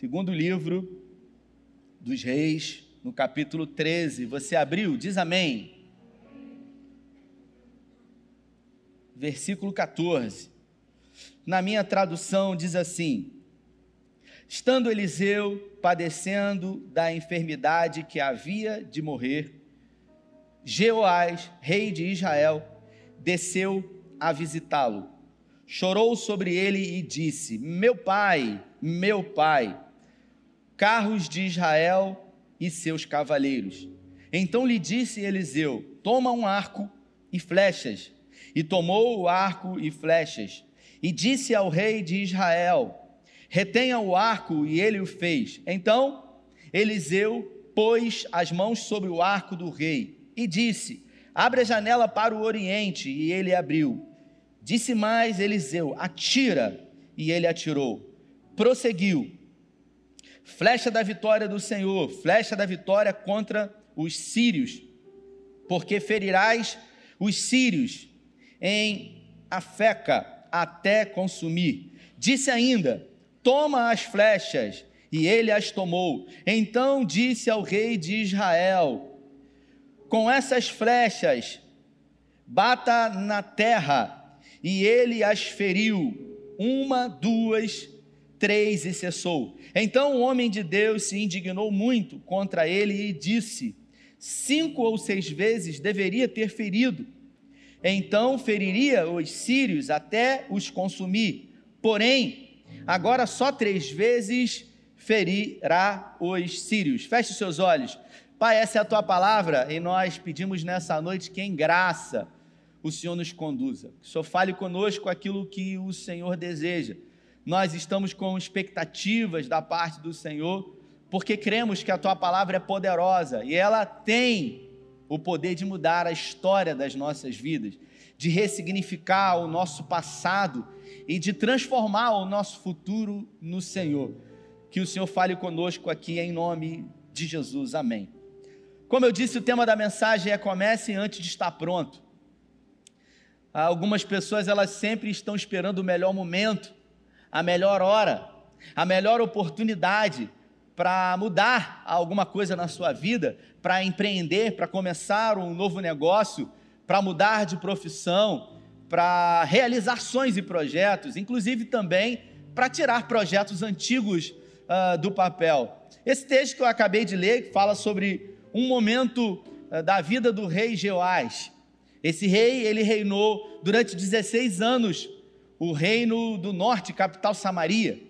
Segundo livro dos Reis, no capítulo 13. Você abriu? Diz amém. Versículo 14. Na minha tradução diz assim: Estando Eliseu padecendo da enfermidade que havia de morrer, Jeoás, rei de Israel, desceu a visitá-lo. Chorou sobre ele e disse: Meu pai, meu pai, carros de Israel e seus cavaleiros. Então lhe disse Eliseu: Toma um arco e flechas. E tomou o arco e flechas. E disse ao rei de Israel: Retenha o arco, e ele o fez. Então Eliseu pôs as mãos sobre o arco do rei e disse: Abre a janela para o oriente, e ele abriu. Disse mais Eliseu: Atira, e ele atirou. Prosseguiu flecha da vitória do Senhor, flecha da vitória contra os sírios, porque ferirás os sírios em Afeca até consumir. Disse ainda: Toma as flechas, e ele as tomou. Então disse ao rei de Israel: Com essas flechas, bata na terra, e ele as feriu, uma, duas, três, e cessou. Então o homem de Deus se indignou muito contra ele e disse: Cinco ou seis vezes deveria ter ferido. Então feriria os sírios até os consumir. Porém, agora só três vezes ferirá os sírios. Feche seus olhos. Pai, essa é a tua palavra e nós pedimos nessa noite que em graça o Senhor nos conduza. Que o Senhor fale conosco aquilo que o Senhor deseja nós estamos com expectativas da parte do Senhor, porque cremos que a tua palavra é poderosa e ela tem o poder de mudar a história das nossas vidas, de ressignificar o nosso passado e de transformar o nosso futuro no Senhor. Que o Senhor fale conosco aqui em nome de Jesus. Amém. Como eu disse, o tema da mensagem é comece antes de estar pronto. Algumas pessoas elas sempre estão esperando o melhor momento a melhor hora, a melhor oportunidade para mudar alguma coisa na sua vida, para empreender, para começar um novo negócio, para mudar de profissão, para realizar sonhos e projetos, inclusive também para tirar projetos antigos uh, do papel. Esse texto que eu acabei de ler fala sobre um momento uh, da vida do rei Jeoás. Esse rei, ele reinou durante 16 anos o reino do norte, capital Samaria.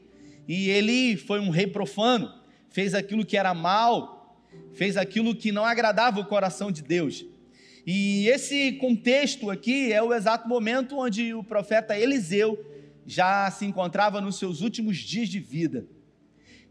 E ele foi um rei profano, fez aquilo que era mal, fez aquilo que não agradava o coração de Deus. E esse contexto aqui é o exato momento onde o profeta Eliseu já se encontrava nos seus últimos dias de vida.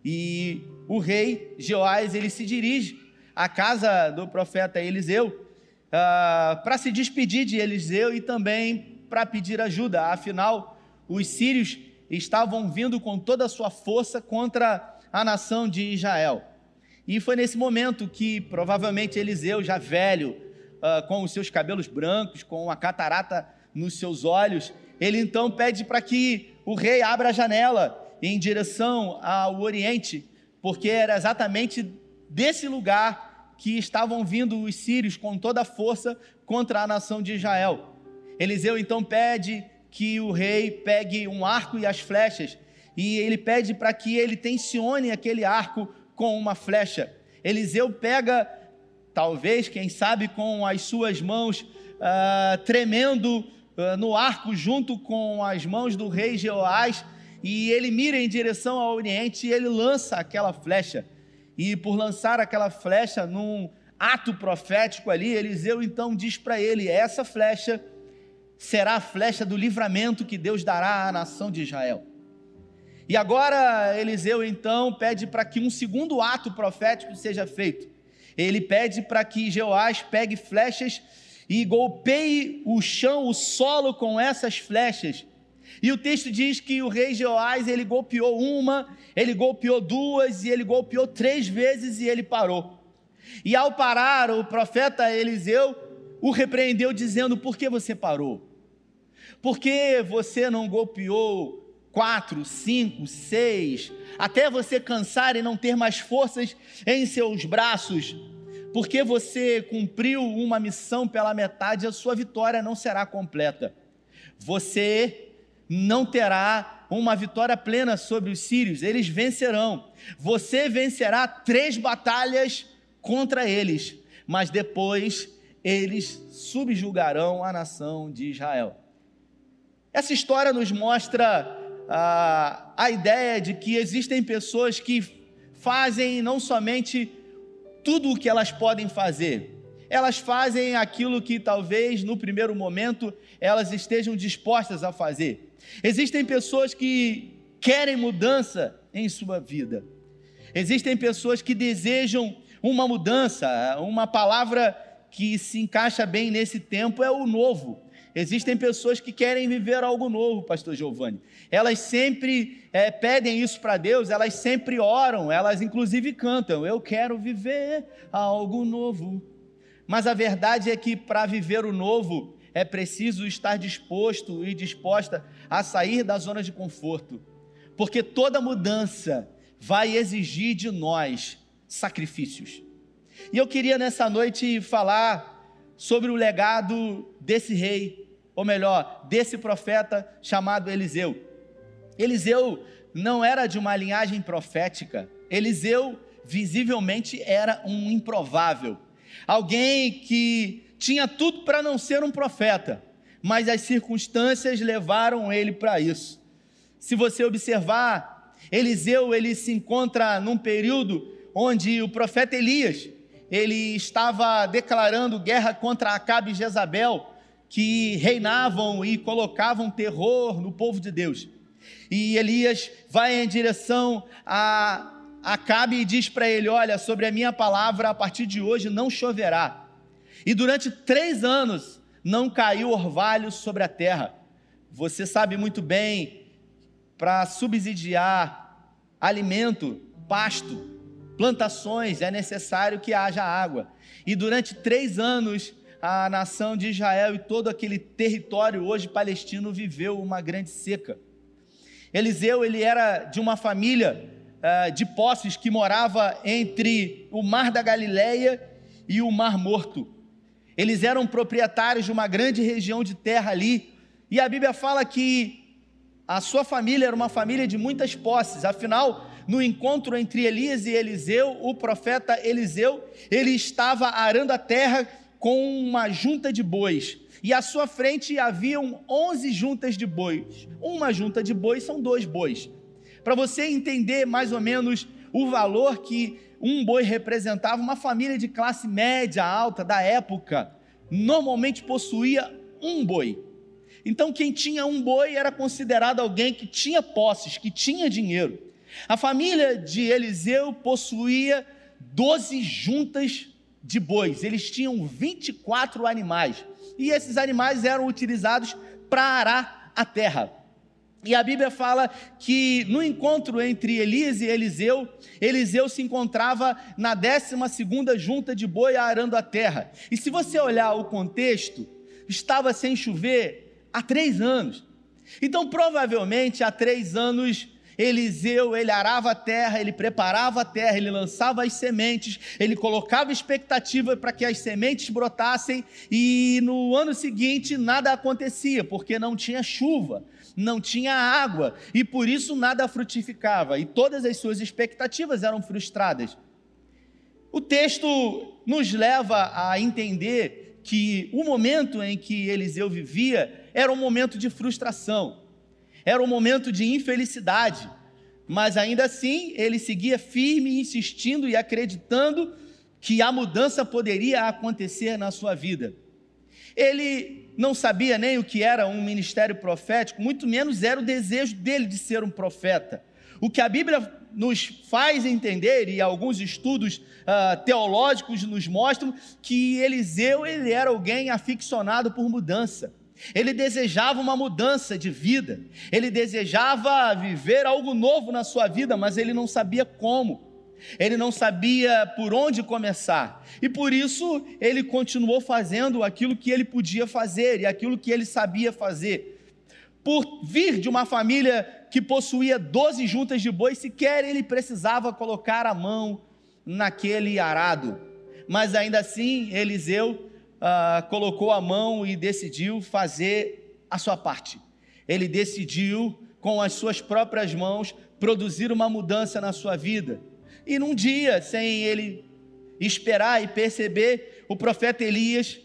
E o rei Jeoás ele se dirige à casa do profeta Eliseu uh, para se despedir de Eliseu e também para pedir ajuda, afinal, os sírios estavam vindo com toda a sua força contra a nação de Israel. E foi nesse momento que, provavelmente, Eliseu, já velho, uh, com os seus cabelos brancos, com a catarata nos seus olhos, ele então pede para que o rei abra a janela em direção ao Oriente, porque era exatamente desse lugar que estavam vindo os sírios com toda a força contra a nação de Israel. Eliseu então pede que o rei pegue um arco e as flechas, e ele pede para que ele tensione aquele arco com uma flecha. Eliseu pega, talvez, quem sabe, com as suas mãos uh, tremendo uh, no arco, junto com as mãos do rei Jeoás, e ele mira em direção ao oriente e ele lança aquela flecha. E por lançar aquela flecha num ato profético ali, Eliseu então diz para ele: essa flecha será a flecha do livramento que Deus dará à nação de Israel. E agora Eliseu então pede para que um segundo ato profético seja feito. Ele pede para que Jeoás pegue flechas e golpeie o chão, o solo com essas flechas. E o texto diz que o rei Jeoás, ele golpeou uma, ele golpeou duas e ele golpeou três vezes e ele parou. E ao parar, o profeta Eliseu o repreendeu dizendo: "Por que você parou?" Por que você não golpeou quatro, cinco, seis, até você cansar e não ter mais forças em seus braços, porque você cumpriu uma missão pela metade, a sua vitória não será completa. Você não terá uma vitória plena sobre os sírios, eles vencerão. Você vencerá três batalhas contra eles, mas depois eles subjugarão a nação de Israel. Essa história nos mostra ah, a ideia de que existem pessoas que fazem não somente tudo o que elas podem fazer, elas fazem aquilo que talvez no primeiro momento elas estejam dispostas a fazer. Existem pessoas que querem mudança em sua vida. Existem pessoas que desejam uma mudança, uma palavra que se encaixa bem nesse tempo é o novo. Existem pessoas que querem viver algo novo, Pastor Giovanni. Elas sempre é, pedem isso para Deus, elas sempre oram, elas inclusive cantam: Eu quero viver algo novo. Mas a verdade é que para viver o novo é preciso estar disposto e disposta a sair da zona de conforto, porque toda mudança vai exigir de nós sacrifícios. E eu queria nessa noite falar sobre o legado desse rei, ou melhor, desse profeta chamado Eliseu. Eliseu não era de uma linhagem profética, Eliseu visivelmente era um improvável, alguém que tinha tudo para não ser um profeta, mas as circunstâncias levaram ele para isso. Se você observar, Eliseu ele se encontra num período onde o profeta Elias ele estava declarando guerra contra Acabe e Jezabel, que reinavam e colocavam terror no povo de Deus. E Elias vai em direção a Acabe e diz para ele: Olha, sobre a minha palavra, a partir de hoje não choverá. E durante três anos não caiu orvalho sobre a terra. Você sabe muito bem, para subsidiar alimento, pasto, plantações, é necessário que haja água. E durante três anos, a nação de Israel e todo aquele território hoje palestino viveu uma grande seca. Eliseu, ele era de uma família uh, de posses que morava entre o mar da Galileia e o mar morto. Eles eram proprietários de uma grande região de terra ali, e a Bíblia fala que a sua família era uma família de muitas posses, afinal, no encontro entre Elias e Eliseu, o profeta Eliseu, ele estava arando a terra com uma junta de bois. E à sua frente haviam 11 juntas de bois. Uma junta de bois são dois bois. Para você entender mais ou menos o valor que um boi representava, uma família de classe média alta da época normalmente possuía um boi. Então, quem tinha um boi era considerado alguém que tinha posses, que tinha dinheiro. A família de Eliseu possuía 12 juntas de bois, eles tinham 24 animais, e esses animais eram utilizados para arar a terra. E a Bíblia fala que no encontro entre Elias e Eliseu, Eliseu se encontrava na 12 junta de boi arando a terra. E se você olhar o contexto, estava sem chover há três anos. Então, provavelmente, há três anos, Eliseu, ele arava a terra, ele preparava a terra, ele lançava as sementes, ele colocava expectativa para que as sementes brotassem e no ano seguinte nada acontecia, porque não tinha chuva, não tinha água e por isso nada frutificava e todas as suas expectativas eram frustradas. O texto nos leva a entender que o momento em que Eliseu vivia era um momento de frustração era um momento de infelicidade, mas ainda assim ele seguia firme, insistindo e acreditando que a mudança poderia acontecer na sua vida. Ele não sabia nem o que era um ministério profético, muito menos era o desejo dele de ser um profeta. O que a Bíblia nos faz entender, e alguns estudos uh, teológicos nos mostram, que Eliseu ele era alguém aficionado por mudança. Ele desejava uma mudança de vida, ele desejava viver algo novo na sua vida, mas ele não sabia como, ele não sabia por onde começar, e por isso ele continuou fazendo aquilo que ele podia fazer e aquilo que ele sabia fazer. Por vir de uma família que possuía 12 juntas de boi, sequer ele precisava colocar a mão naquele arado. Mas ainda assim, Eliseu ah, colocou a mão e decidiu fazer a sua parte. Ele decidiu, com as suas próprias mãos, produzir uma mudança na sua vida. E num dia, sem ele esperar e perceber, o profeta Elias,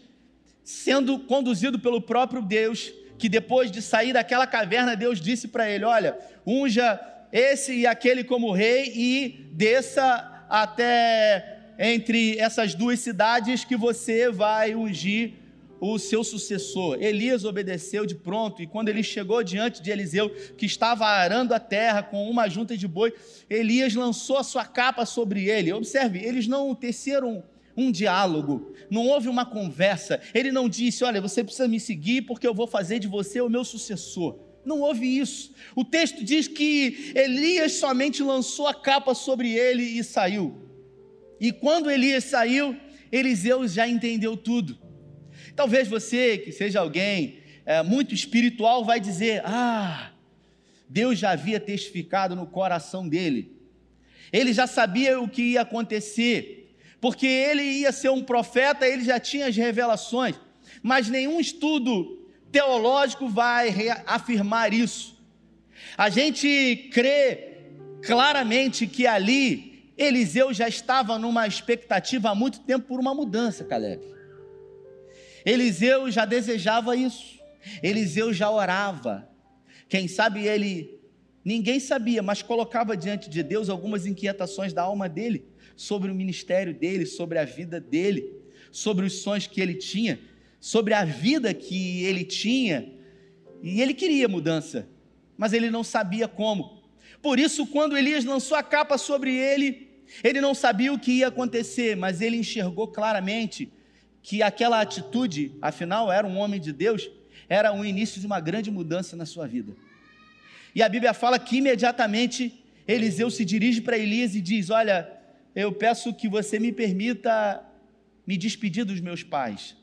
sendo conduzido pelo próprio Deus, que depois de sair daquela caverna, Deus disse para ele: Olha, unja esse e aquele como rei e desça até entre essas duas cidades que você vai ungir o seu sucessor. Elias obedeceu de pronto, e quando ele chegou diante de Eliseu, que estava arando a terra com uma junta de boi, Elias lançou a sua capa sobre ele. Observe, eles não teceram um diálogo, não houve uma conversa. Ele não disse: Olha, você precisa me seguir porque eu vou fazer de você o meu sucessor. Não houve isso. O texto diz que Elias somente lançou a capa sobre ele e saiu. E quando Elias saiu, Eliseu já entendeu tudo. Talvez você, que seja alguém é, muito espiritual, vai dizer: Ah, Deus já havia testificado no coração dele. Ele já sabia o que ia acontecer, porque ele ia ser um profeta, ele já tinha as revelações. Mas nenhum estudo teológico vai afirmar isso. A gente crê claramente que ali Eliseu já estava numa expectativa há muito tempo por uma mudança, Caleb. Eliseu já desejava isso. Eliseu já orava. Quem sabe ele, ninguém sabia, mas colocava diante de Deus algumas inquietações da alma dele, sobre o ministério dele, sobre a vida dele, sobre os sonhos que ele tinha, sobre a vida que ele tinha. E ele queria mudança, mas ele não sabia como. Por isso, quando Elias lançou a capa sobre ele, ele não sabia o que ia acontecer, mas ele enxergou claramente que aquela atitude, afinal era um homem de Deus, era o início de uma grande mudança na sua vida. E a Bíblia fala que imediatamente Eliseu se dirige para Elias e diz: Olha, eu peço que você me permita me despedir dos meus pais.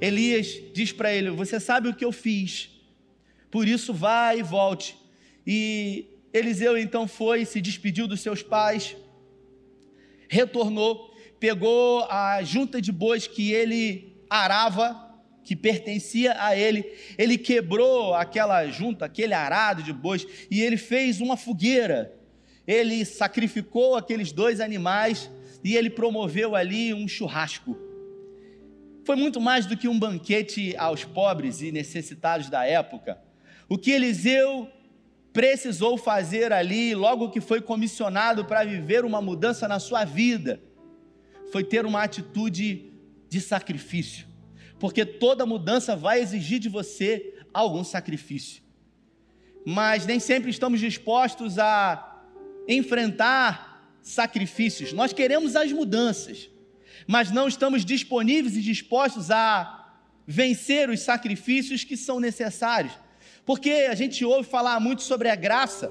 Elias diz para ele: Você sabe o que eu fiz, por isso vá e volte. E Eliseu então foi, se despediu dos seus pais, retornou pegou a junta de bois que ele arava, que pertencia a ele, ele quebrou aquela junta, aquele arado de bois, e ele fez uma fogueira. Ele sacrificou aqueles dois animais e ele promoveu ali um churrasco. Foi muito mais do que um banquete aos pobres e necessitados da época. O que Eliseu precisou fazer ali, logo que foi comissionado para viver uma mudança na sua vida, foi ter uma atitude de sacrifício, porque toda mudança vai exigir de você algum sacrifício. Mas nem sempre estamos dispostos a enfrentar sacrifícios. Nós queremos as mudanças, mas não estamos disponíveis e dispostos a vencer os sacrifícios que são necessários. Porque a gente ouve falar muito sobre a graça,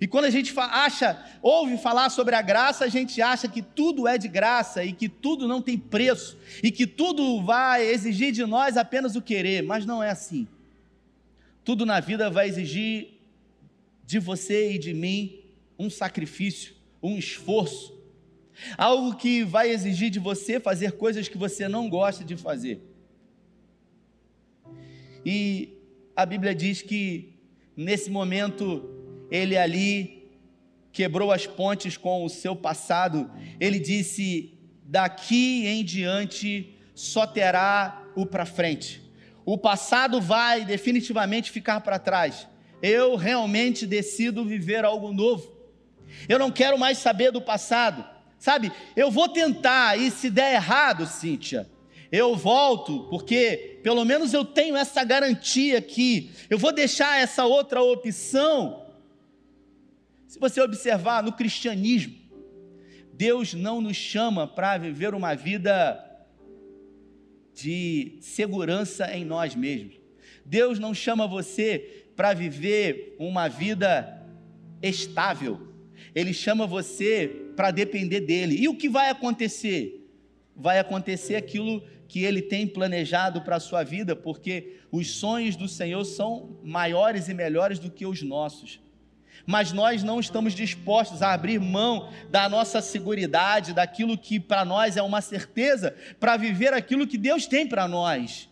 e quando a gente acha, ouve falar sobre a graça, a gente acha que tudo é de graça e que tudo não tem preço e que tudo vai exigir de nós apenas o querer, mas não é assim. Tudo na vida vai exigir de você e de mim um sacrifício, um esforço, algo que vai exigir de você fazer coisas que você não gosta de fazer. E a Bíblia diz que nesse momento ele ali quebrou as pontes com o seu passado, ele disse: daqui em diante só terá o para frente. O passado vai definitivamente ficar para trás. Eu realmente decido viver algo novo. Eu não quero mais saber do passado. Sabe, eu vou tentar, e se der errado, Cíntia, eu volto, porque pelo menos eu tenho essa garantia aqui. Eu vou deixar essa outra opção se você observar no cristianismo, Deus não nos chama para viver uma vida de segurança em nós mesmos. Deus não chama você para viver uma vida estável. Ele chama você para depender dele. E o que vai acontecer? Vai acontecer aquilo que ele tem planejado para a sua vida, porque os sonhos do Senhor são maiores e melhores do que os nossos. mas nós não estamos dispostos a abrir mão da nossa seguridade, daquilo que para nós é uma certeza, para viver aquilo que Deus tem para nós.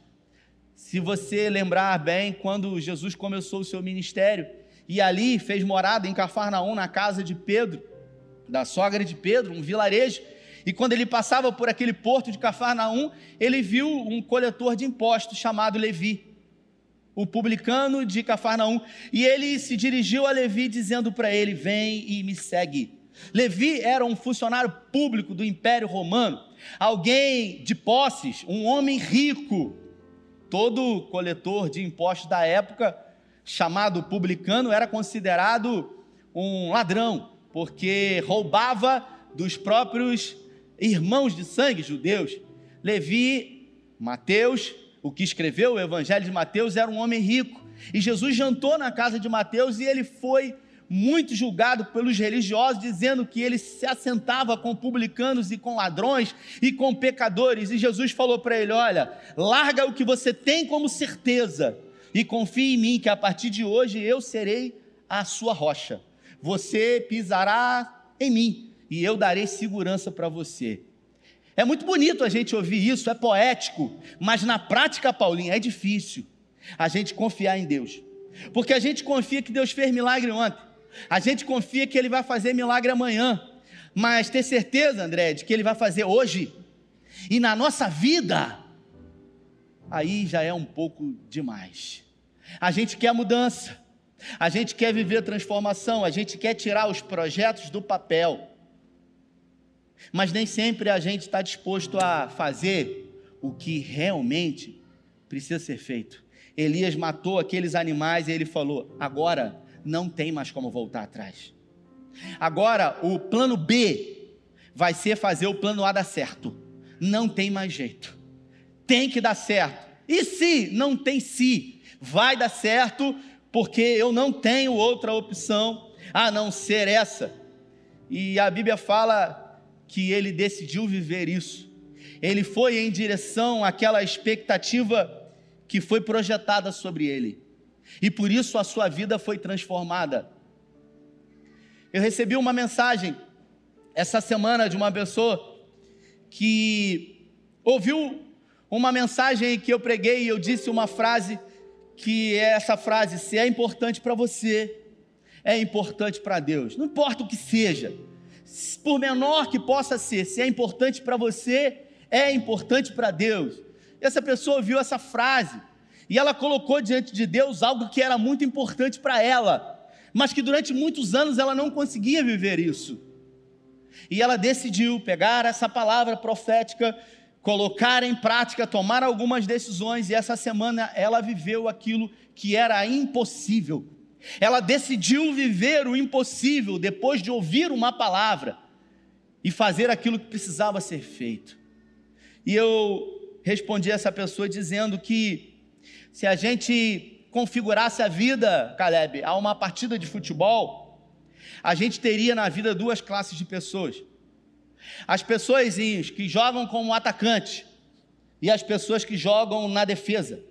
Se você lembrar bem, quando Jesus começou o seu ministério e ali fez morada em Cafarnaum, na casa de Pedro, da sogra de Pedro, um vilarejo, e quando ele passava por aquele porto de Cafarnaum, ele viu um coletor de impostos chamado Levi o publicano de Cafarnaum, e ele se dirigiu a Levi dizendo para ele: Vem e me segue. Levi era um funcionário público do Império Romano, alguém de posses, um homem rico. Todo coletor de impostos da época, chamado publicano, era considerado um ladrão, porque roubava dos próprios irmãos de sangue judeus. Levi, Mateus o que escreveu o Evangelho de Mateus era um homem rico. E Jesus jantou na casa de Mateus e ele foi muito julgado pelos religiosos, dizendo que ele se assentava com publicanos e com ladrões e com pecadores. E Jesus falou para ele: Olha, larga o que você tem como certeza e confie em mim, que a partir de hoje eu serei a sua rocha. Você pisará em mim e eu darei segurança para você. É muito bonito a gente ouvir isso, é poético, mas na prática, Paulinho, é difícil a gente confiar em Deus. Porque a gente confia que Deus fez milagre ontem, a gente confia que Ele vai fazer milagre amanhã, mas ter certeza, André, de que Ele vai fazer hoje e na nossa vida, aí já é um pouco demais. A gente quer mudança, a gente quer viver transformação, a gente quer tirar os projetos do papel. Mas nem sempre a gente está disposto a fazer o que realmente precisa ser feito. Elias matou aqueles animais e ele falou: agora não tem mais como voltar atrás. Agora o plano B vai ser fazer o plano A dar certo. Não tem mais jeito. Tem que dar certo. E se não tem se, vai dar certo, porque eu não tenho outra opção a não ser essa. E a Bíblia fala que ele decidiu viver isso. Ele foi em direção àquela expectativa que foi projetada sobre ele. E por isso a sua vida foi transformada. Eu recebi uma mensagem essa semana de uma pessoa que ouviu uma mensagem que eu preguei e eu disse uma frase que é essa frase: se é importante para você, é importante para Deus. Não importa o que seja por menor que possa ser, se é importante para você, é importante para Deus. Essa pessoa ouviu essa frase e ela colocou diante de Deus algo que era muito importante para ela, mas que durante muitos anos ela não conseguia viver isso. E ela decidiu pegar essa palavra profética, colocar em prática, tomar algumas decisões, e essa semana ela viveu aquilo que era impossível ela decidiu viver o impossível depois de ouvir uma palavra e fazer aquilo que precisava ser feito. E eu respondi a essa pessoa dizendo que se a gente configurasse a vida, Caleb, a uma partida de futebol, a gente teria na vida duas classes de pessoas. As pessoas que jogam como atacante e as pessoas que jogam na defesa.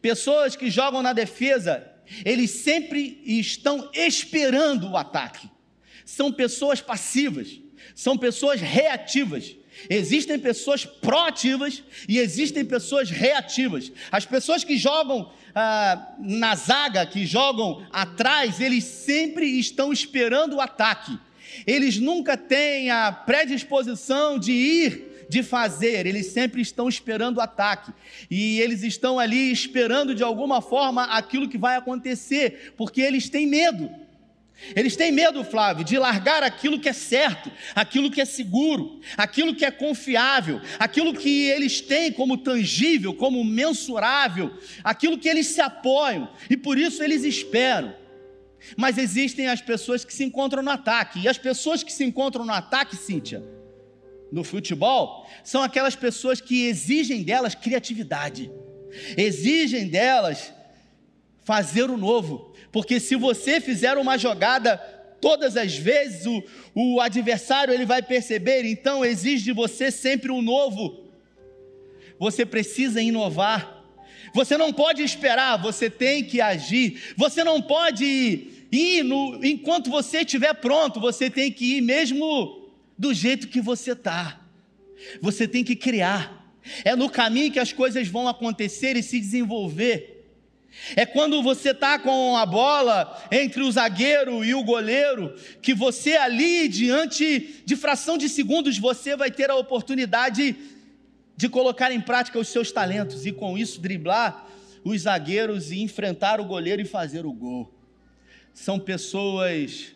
Pessoas que jogam na defesa eles sempre estão esperando o ataque. São pessoas passivas, são pessoas reativas. Existem pessoas proativas e existem pessoas reativas. As pessoas que jogam ah, na zaga, que jogam atrás, eles sempre estão esperando o ataque. Eles nunca têm a predisposição de ir de fazer, eles sempre estão esperando o ataque. E eles estão ali esperando de alguma forma aquilo que vai acontecer, porque eles têm medo. Eles têm medo, Flávio, de largar aquilo que é certo, aquilo que é seguro, aquilo que é confiável, aquilo que eles têm como tangível, como mensurável, aquilo que eles se apoiam, e por isso eles esperam. Mas existem as pessoas que se encontram no ataque, e as pessoas que se encontram no ataque, Cíntia, no futebol são aquelas pessoas que exigem delas criatividade, exigem delas fazer o novo, porque se você fizer uma jogada todas as vezes, o, o adversário ele vai perceber, então exige de você sempre o um novo. Você precisa inovar. Você não pode esperar, você tem que agir. Você não pode E no, enquanto você estiver pronto, você tem que ir mesmo do jeito que você está. Você tem que criar. É no caminho que as coisas vão acontecer e se desenvolver. É quando você está com a bola entre o zagueiro e o goleiro, que você ali, diante de fração de segundos, você vai ter a oportunidade de colocar em prática os seus talentos e com isso driblar os zagueiros e enfrentar o goleiro e fazer o gol. São pessoas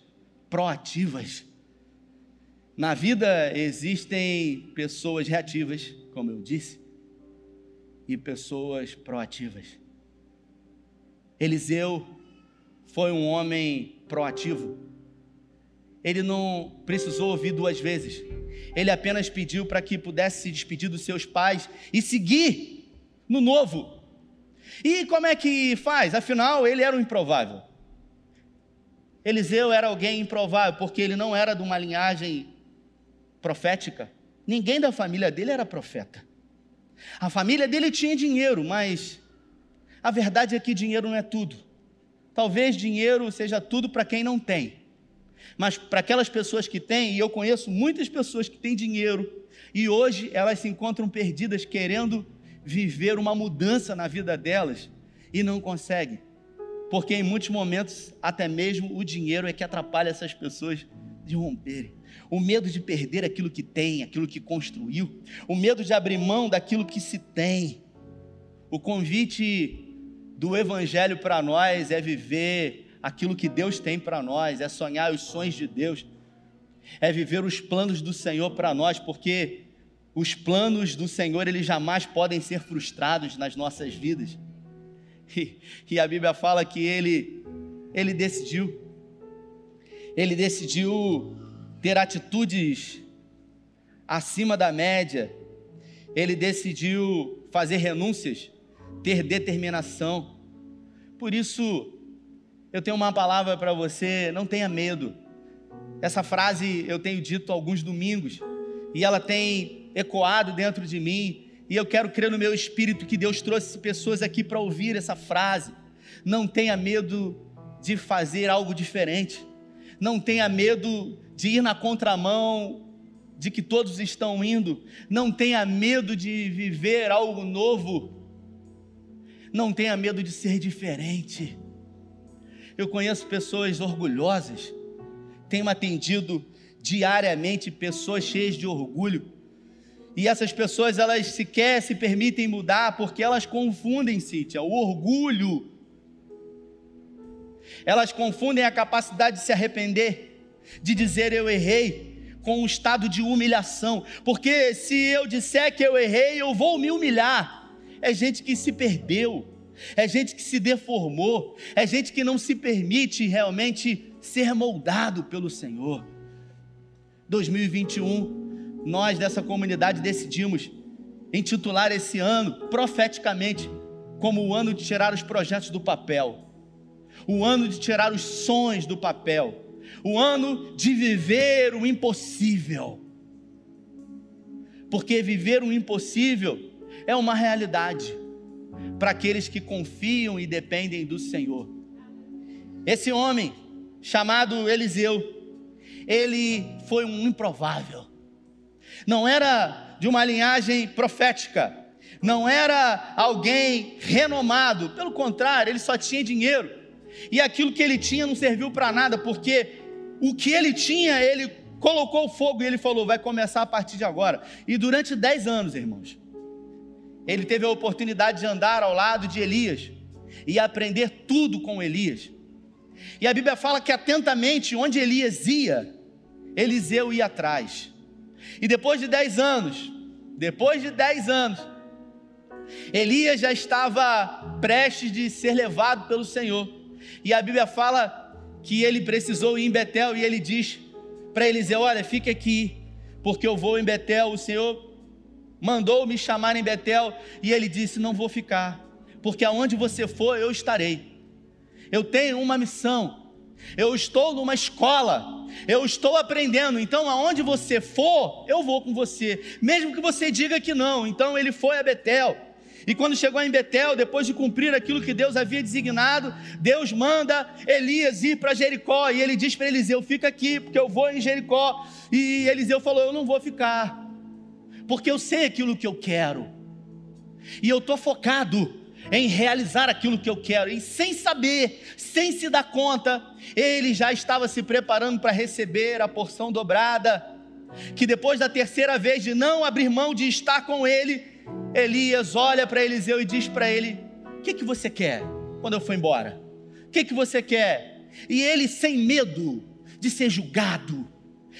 proativas. Na vida existem pessoas reativas, como eu disse, e pessoas proativas. Eliseu foi um homem proativo. Ele não precisou ouvir duas vezes. Ele apenas pediu para que pudesse se despedir dos seus pais e seguir no novo. E como é que faz? Afinal, ele era um improvável. Eliseu era alguém improvável, porque ele não era de uma linhagem profética. Ninguém da família dele era profeta. A família dele tinha dinheiro, mas a verdade é que dinheiro não é tudo. Talvez dinheiro seja tudo para quem não tem. Mas para aquelas pessoas que têm, e eu conheço muitas pessoas que têm dinheiro, e hoje elas se encontram perdidas querendo viver uma mudança na vida delas e não conseguem. Porque em muitos momentos, até mesmo o dinheiro é que atrapalha essas pessoas de romperem. O medo de perder aquilo que tem, aquilo que construiu, o medo de abrir mão daquilo que se tem. O convite do Evangelho para nós é viver aquilo que Deus tem para nós, é sonhar os sonhos de Deus, é viver os planos do Senhor para nós, porque os planos do Senhor eles jamais podem ser frustrados nas nossas vidas. E, e a Bíblia fala que ele ele decidiu, ele decidiu ter atitudes acima da média, ele decidiu fazer renúncias ter determinação. Por isso, eu tenho uma palavra para você: não tenha medo. Essa frase eu tenho dito alguns domingos e ela tem ecoado dentro de mim. E eu quero crer no meu espírito que Deus trouxe pessoas aqui para ouvir essa frase. Não tenha medo de fazer algo diferente. Não tenha medo de ir na contramão de que todos estão indo. Não tenha medo de viver algo novo. Não tenha medo de ser diferente. Eu conheço pessoas orgulhosas, tenho atendido diariamente pessoas cheias de orgulho. E essas pessoas, elas sequer se permitem mudar porque elas confundem, Cíntia, o orgulho. Elas confundem a capacidade de se arrepender, de dizer eu errei, com um estado de humilhação. Porque se eu disser que eu errei, eu vou me humilhar é gente que se perdeu, é gente que se deformou, é gente que não se permite realmente ser moldado pelo Senhor. 2021, nós dessa comunidade decidimos intitular esse ano profeticamente como o ano de tirar os projetos do papel, o ano de tirar os sonhos do papel, o ano de viver o impossível. Porque viver o impossível é uma realidade para aqueles que confiam e dependem do Senhor. Esse homem, chamado Eliseu, ele foi um improvável. Não era de uma linhagem profética, não era alguém renomado, pelo contrário, ele só tinha dinheiro. E aquilo que ele tinha não serviu para nada, porque o que ele tinha, ele colocou fogo e ele falou: vai começar a partir de agora. E durante dez anos, irmãos, ele teve a oportunidade de andar ao lado de Elias e aprender tudo com Elias. E a Bíblia fala que atentamente onde Elias ia, Eliseu ia atrás. E depois de dez anos, depois de dez anos, Elias já estava prestes de ser levado pelo Senhor. E a Bíblia fala que ele precisou ir em Betel e ele diz para Eliseu: Olha, fique aqui, porque eu vou em Betel. O Senhor mandou me chamar em Betel e ele disse: Não vou ficar, porque aonde você for eu estarei. Eu tenho uma missão, eu estou numa escola, eu estou aprendendo, então aonde você for, eu vou com você, mesmo que você diga que não. Então ele foi a Betel E quando chegou em Betel, depois de cumprir aquilo que Deus havia designado, Deus manda Elias ir para Jericó. E ele diz para Eliseu: Fica aqui, porque eu vou em Jericó. E Eliseu falou: Eu não vou ficar, porque eu sei aquilo que eu quero. E eu estou focado em realizar aquilo que eu quero. E sem saber, sem se dar conta, ele já estava se preparando para receber a porção dobrada. Que depois da terceira vez de não abrir mão de estar com ele, Elias olha para Eliseu e diz para ele: O que, que você quer quando eu for embora? O que, que você quer? E ele, sem medo de ser julgado,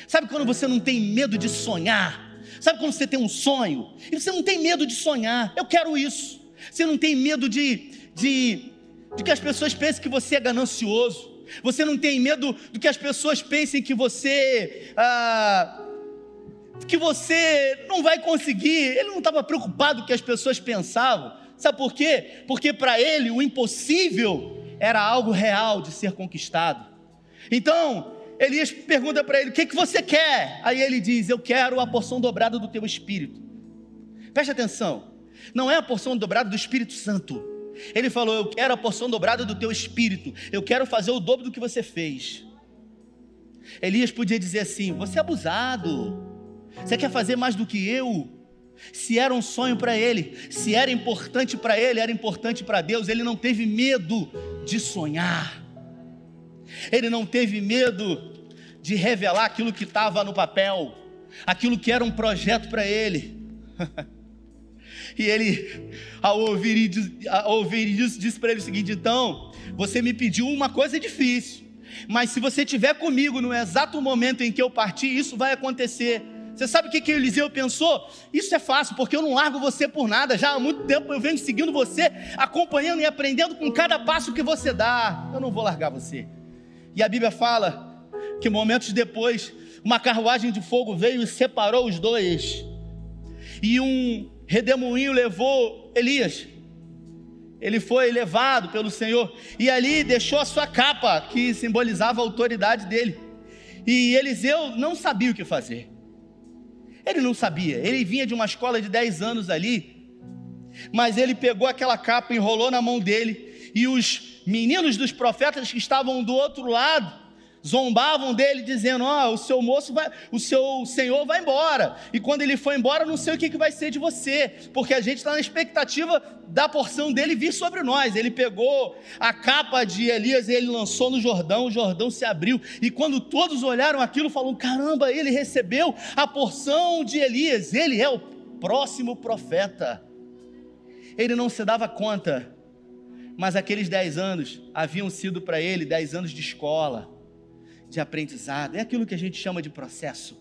sabe quando você não tem medo de sonhar? Sabe quando você tem um sonho e você não tem medo de sonhar? Eu quero isso. Você não tem medo de, de, de que as pessoas pensem que você é ganancioso. Você não tem medo do que as pessoas pensem que você. Ah, que você não vai conseguir. Ele não estava preocupado com o que as pessoas pensavam. Sabe por quê? Porque para ele o impossível era algo real de ser conquistado. Então, Elias pergunta para ele: O que, que você quer? Aí ele diz: Eu quero a porção dobrada do teu espírito. Preste atenção, não é a porção dobrada do Espírito Santo. Ele falou: Eu quero a porção dobrada do teu espírito. Eu quero fazer o dobro do que você fez. Elias podia dizer assim: Você é abusado. Você quer fazer mais do que eu? Se era um sonho para ele, se era importante para ele, era importante para Deus, ele não teve medo de sonhar, ele não teve medo de revelar aquilo que estava no papel, aquilo que era um projeto para ele. e ele, ao ouvir, ao ouvir isso, disse para ele o seguinte: então, você me pediu uma coisa difícil, mas se você estiver comigo no exato momento em que eu partir, isso vai acontecer. Você sabe o que, que Eliseu pensou? Isso é fácil, porque eu não largo você por nada. Já há muito tempo eu venho seguindo você, acompanhando e aprendendo com cada passo que você dá. Eu não vou largar você. E a Bíblia fala que momentos depois, uma carruagem de fogo veio e separou os dois. E um redemoinho levou Elias. Ele foi levado pelo Senhor e ali deixou a sua capa, que simbolizava a autoridade dele. E Eliseu não sabia o que fazer. Ele não sabia, ele vinha de uma escola de 10 anos ali, mas ele pegou aquela capa, enrolou na mão dele, e os meninos dos profetas que estavam do outro lado zombavam dele, dizendo: Ó, oh, o seu moço vai, o seu senhor vai embora. E quando ele for embora, não sei o que, que vai ser de você, porque a gente está na expectativa da porção dele vir sobre nós. Ele pegou a capa de Elias e ele lançou no Jordão, o Jordão se abriu. E quando todos olharam aquilo, falaram: caramba, ele recebeu a porção de Elias, ele é o próximo profeta. Ele não se dava conta, mas aqueles dez anos haviam sido para ele dez anos de escola de aprendizado, é aquilo que a gente chama de processo,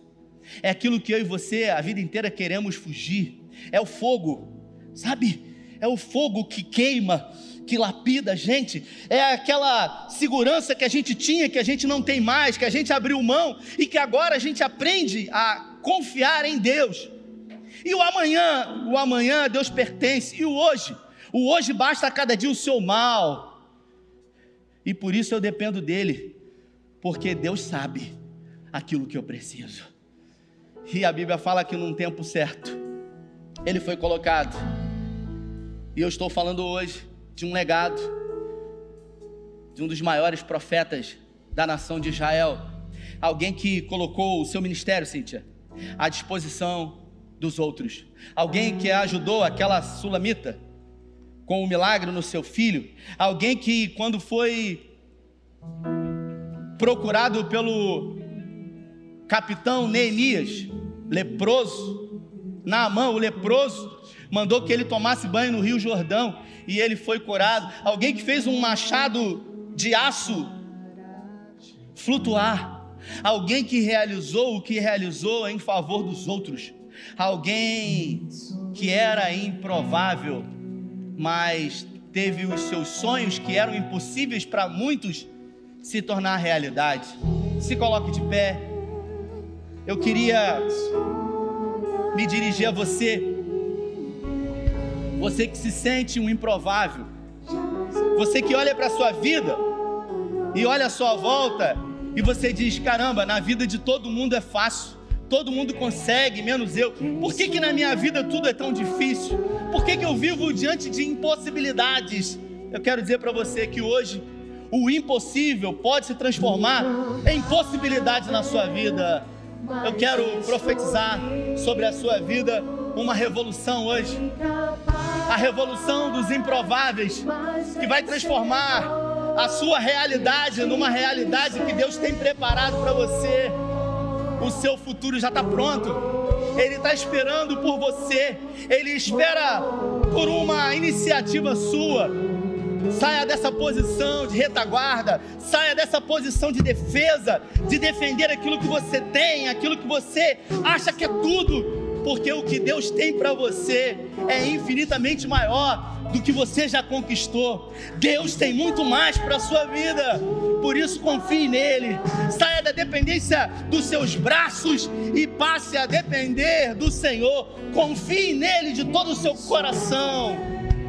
é aquilo que eu e você a vida inteira queremos fugir, é o fogo, sabe? É o fogo que queima, que lapida a gente, é aquela segurança que a gente tinha, que a gente não tem mais, que a gente abriu mão e que agora a gente aprende a confiar em Deus. E o amanhã, o amanhã Deus pertence, e o hoje, o hoje basta a cada dia o seu mal. E por isso eu dependo dele porque Deus sabe aquilo que eu preciso. E a Bíblia fala que num tempo certo, ele foi colocado. E eu estou falando hoje de um legado de um dos maiores profetas da nação de Israel. Alguém que colocou o seu ministério, Cíntia, à disposição dos outros. Alguém que ajudou aquela sulamita com o milagre no seu filho. Alguém que, quando foi procurado pelo capitão Neemias, leproso, Naamã, o leproso, mandou que ele tomasse banho no Rio Jordão e ele foi curado. Alguém que fez um machado de aço flutuar. Alguém que realizou o que realizou em favor dos outros. Alguém que era improvável, mas teve os seus sonhos que eram impossíveis para muitos se tornar realidade. Se coloque de pé. Eu queria me dirigir a você. Você que se sente um improvável. Você que olha para a sua vida e olha a sua volta e você diz: caramba, na vida de todo mundo é fácil. todo mundo consegue, menos eu. Por que, que na minha vida tudo é tão difícil? Por que, que eu vivo diante de impossibilidades? Eu quero dizer para você que hoje o impossível pode se transformar em possibilidade na sua vida. Eu quero profetizar sobre a sua vida uma revolução hoje. A revolução dos improváveis, que vai transformar a sua realidade numa realidade que Deus tem preparado para você. O seu futuro já está pronto. Ele está esperando por você. Ele espera por uma iniciativa sua. Saia dessa posição de retaguarda, saia dessa posição de defesa, de defender aquilo que você tem, aquilo que você acha que é tudo, porque o que Deus tem para você é infinitamente maior do que você já conquistou. Deus tem muito mais para a sua vida. Por isso confie nele. Saia da dependência dos seus braços e passe a depender do Senhor. Confie nele de todo o seu coração.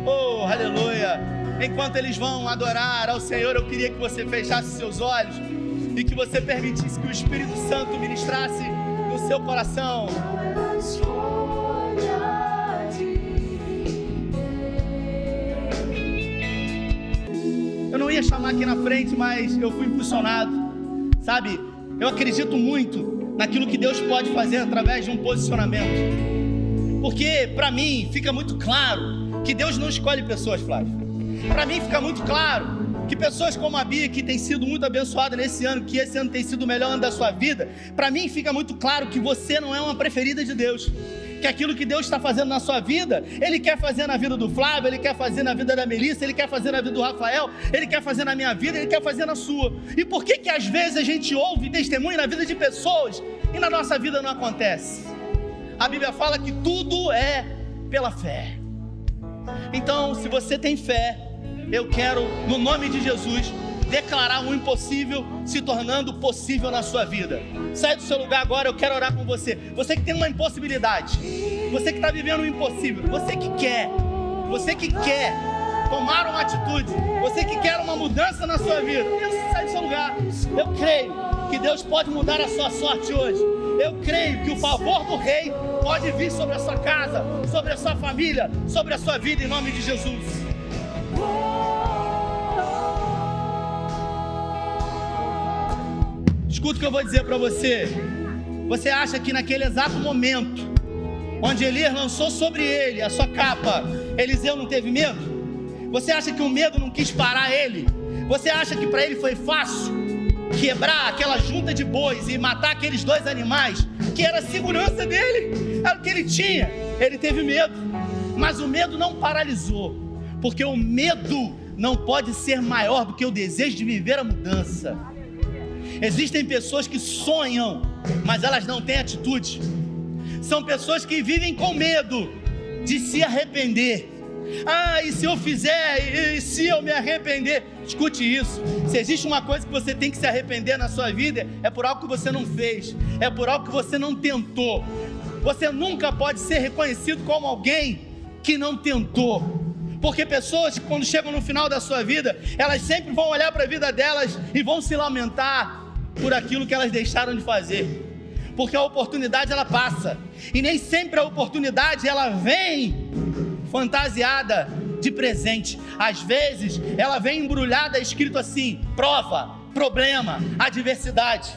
Oh, aleluia enquanto eles vão adorar ao Senhor, eu queria que você fechasse seus olhos e que você permitisse que o Espírito Santo ministrasse no seu coração. Eu não ia chamar aqui na frente, mas eu fui impulsionado. Sabe, eu acredito muito naquilo que Deus pode fazer através de um posicionamento. Porque para mim fica muito claro que Deus não escolhe pessoas, Flávio. Para mim fica muito claro que pessoas como a Bia, que tem sido muito abençoada nesse ano, que esse ano tem sido o melhor ano da sua vida, para mim fica muito claro que você não é uma preferida de Deus. Que aquilo que Deus está fazendo na sua vida, Ele quer fazer na vida do Flávio, Ele quer fazer na vida da Melissa, Ele quer fazer na vida do Rafael, Ele quer fazer na minha vida, Ele quer fazer na sua. E por que que às vezes a gente ouve testemunho na vida de pessoas e na nossa vida não acontece? A Bíblia fala que tudo é pela fé. Então, se você tem fé, eu quero, no nome de Jesus, declarar o impossível se tornando possível na sua vida. Sai do seu lugar agora, eu quero orar com você. Você que tem uma impossibilidade, você que está vivendo o um impossível, você que quer, você que quer tomar uma atitude, você que quer uma mudança na sua vida, sai do seu lugar. Eu creio que Deus pode mudar a sua sorte hoje. Eu creio que o favor do Rei pode vir sobre a sua casa, sobre a sua família, sobre a sua vida, em nome de Jesus. Escuta o que eu vou dizer para você. Você acha que naquele exato momento, onde Elias lançou sobre ele a sua capa, Eliseu não teve medo? Você acha que o medo não quis parar ele? Você acha que para ele foi fácil quebrar aquela junta de bois e matar aqueles dois animais, que era a segurança dele, era o que ele tinha? Ele teve medo, mas o medo não paralisou, porque o medo não pode ser maior do que o desejo de viver a mudança. Existem pessoas que sonham, mas elas não têm atitude. São pessoas que vivem com medo de se arrepender. Ah, e se eu fizer, e se eu me arrepender? Escute isso. Se existe uma coisa que você tem que se arrepender na sua vida, é por algo que você não fez, é por algo que você não tentou. Você nunca pode ser reconhecido como alguém que não tentou. Porque pessoas, quando chegam no final da sua vida, elas sempre vão olhar para a vida delas e vão se lamentar por aquilo que elas deixaram de fazer. Porque a oportunidade ela passa. E nem sempre a oportunidade ela vem fantasiada de presente. Às vezes ela vem embrulhada escrito assim: prova, problema, adversidade.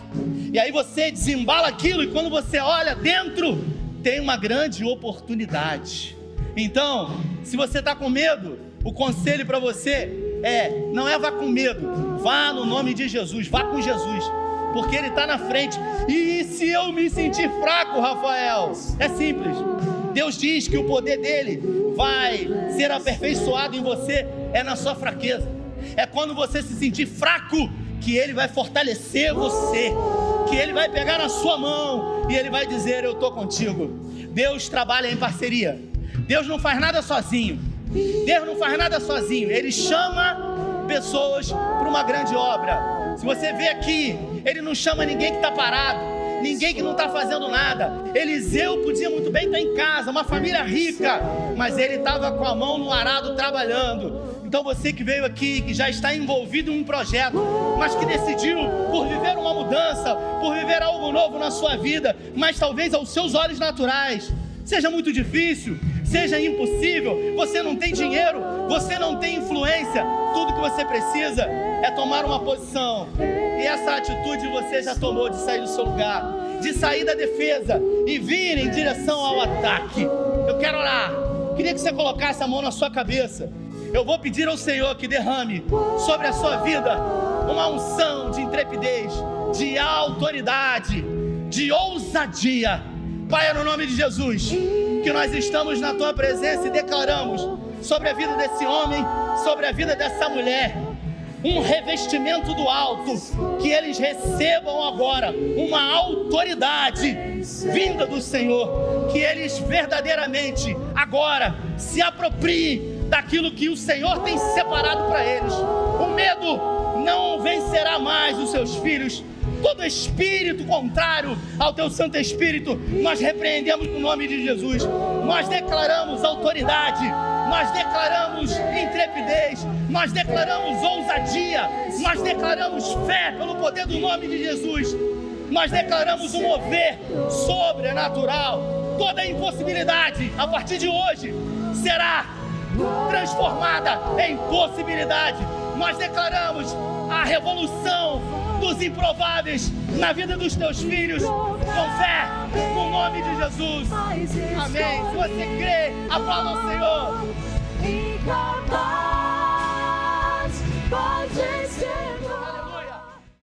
E aí você desembala aquilo e quando você olha dentro, tem uma grande oportunidade. Então, se você está com medo, o conselho para você é: não é vá com medo, vá no nome de Jesus, vá com Jesus porque Ele está na frente. E se eu me sentir fraco, Rafael? É simples. Deus diz que o poder dele vai ser aperfeiçoado em você, é na sua fraqueza. É quando você se sentir fraco que ele vai fortalecer você, que ele vai pegar na sua mão e ele vai dizer: Eu estou contigo. Deus trabalha em parceria. Deus não faz nada sozinho. Deus não faz nada sozinho. Ele chama pessoas para uma grande obra. Se você vê aqui ele não chama ninguém que está parado, ninguém que não está fazendo nada. Eliseu podia muito bem estar em casa, uma família rica, mas ele estava com a mão no arado trabalhando. Então você que veio aqui, que já está envolvido em um projeto, mas que decidiu por viver uma mudança, por viver algo novo na sua vida, mas talvez aos seus olhos naturais seja muito difícil, seja impossível, você não tem dinheiro, você não tem influência, tudo que você precisa é tomar uma posição. E essa atitude você já tomou de sair do seu lugar, de sair da defesa e vir em direção ao ataque. Eu quero orar. Queria que você colocasse a mão na sua cabeça. Eu vou pedir ao Senhor que derrame sobre a sua vida uma unção de intrepidez, de autoridade, de ousadia. Pai, é no nome de Jesus, que nós estamos na tua presença e declaramos sobre a vida desse homem, sobre a vida dessa mulher, um revestimento do alto, que eles recebam agora uma autoridade vinda do Senhor, que eles verdadeiramente agora se apropriem daquilo que o Senhor tem separado para eles. O medo não vencerá mais os seus filhos. Todo espírito contrário ao teu Santo Espírito, nós repreendemos no nome de Jesus. Nós declaramos autoridade, nós declaramos intrepidez, nós declaramos ousadia, nós declaramos fé pelo poder do nome de Jesus. Nós declaramos um mover sobrenatural. Toda impossibilidade, a partir de hoje, será transformada em possibilidade. Nós declaramos a revolução dos improváveis na vida dos teus filhos, com fé, no nome de Jesus. Amém. Se você crê, aplauda ao Senhor. Incapaz pode.